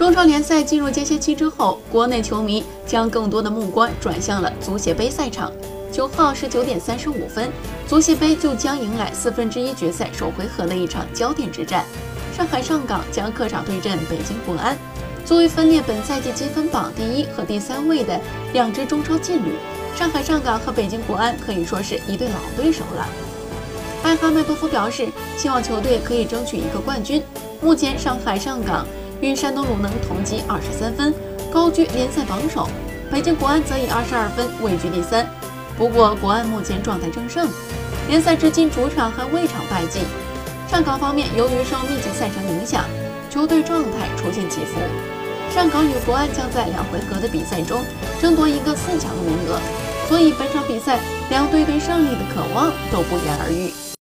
中超联赛进入间歇期之后，国内球迷将更多的目光转向了足协杯赛场。九号十九点三十五分，足协杯就将迎来四分之一决赛首回合的一场焦点之战。上海上港将客场对阵北京国安。作为分列本赛季积分榜第一和第三位的两支中超劲旅，上海上港和北京国安可以说是一对老对手了。艾哈迈多夫表示，希望球队可以争取一个冠军。目前，上海上港。与山东鲁能同积二十三分，高居联赛榜首。北京国安则以二十二分位居第三。不过，国安目前状态正盛，联赛至今主场还未尝败绩。上港方面，由于受密集赛程影响，球队状态出现起伏。上港与国安将在两回合的比赛中争夺一个四强的名额，所以本场比赛两队对胜利的渴望都不言而喻。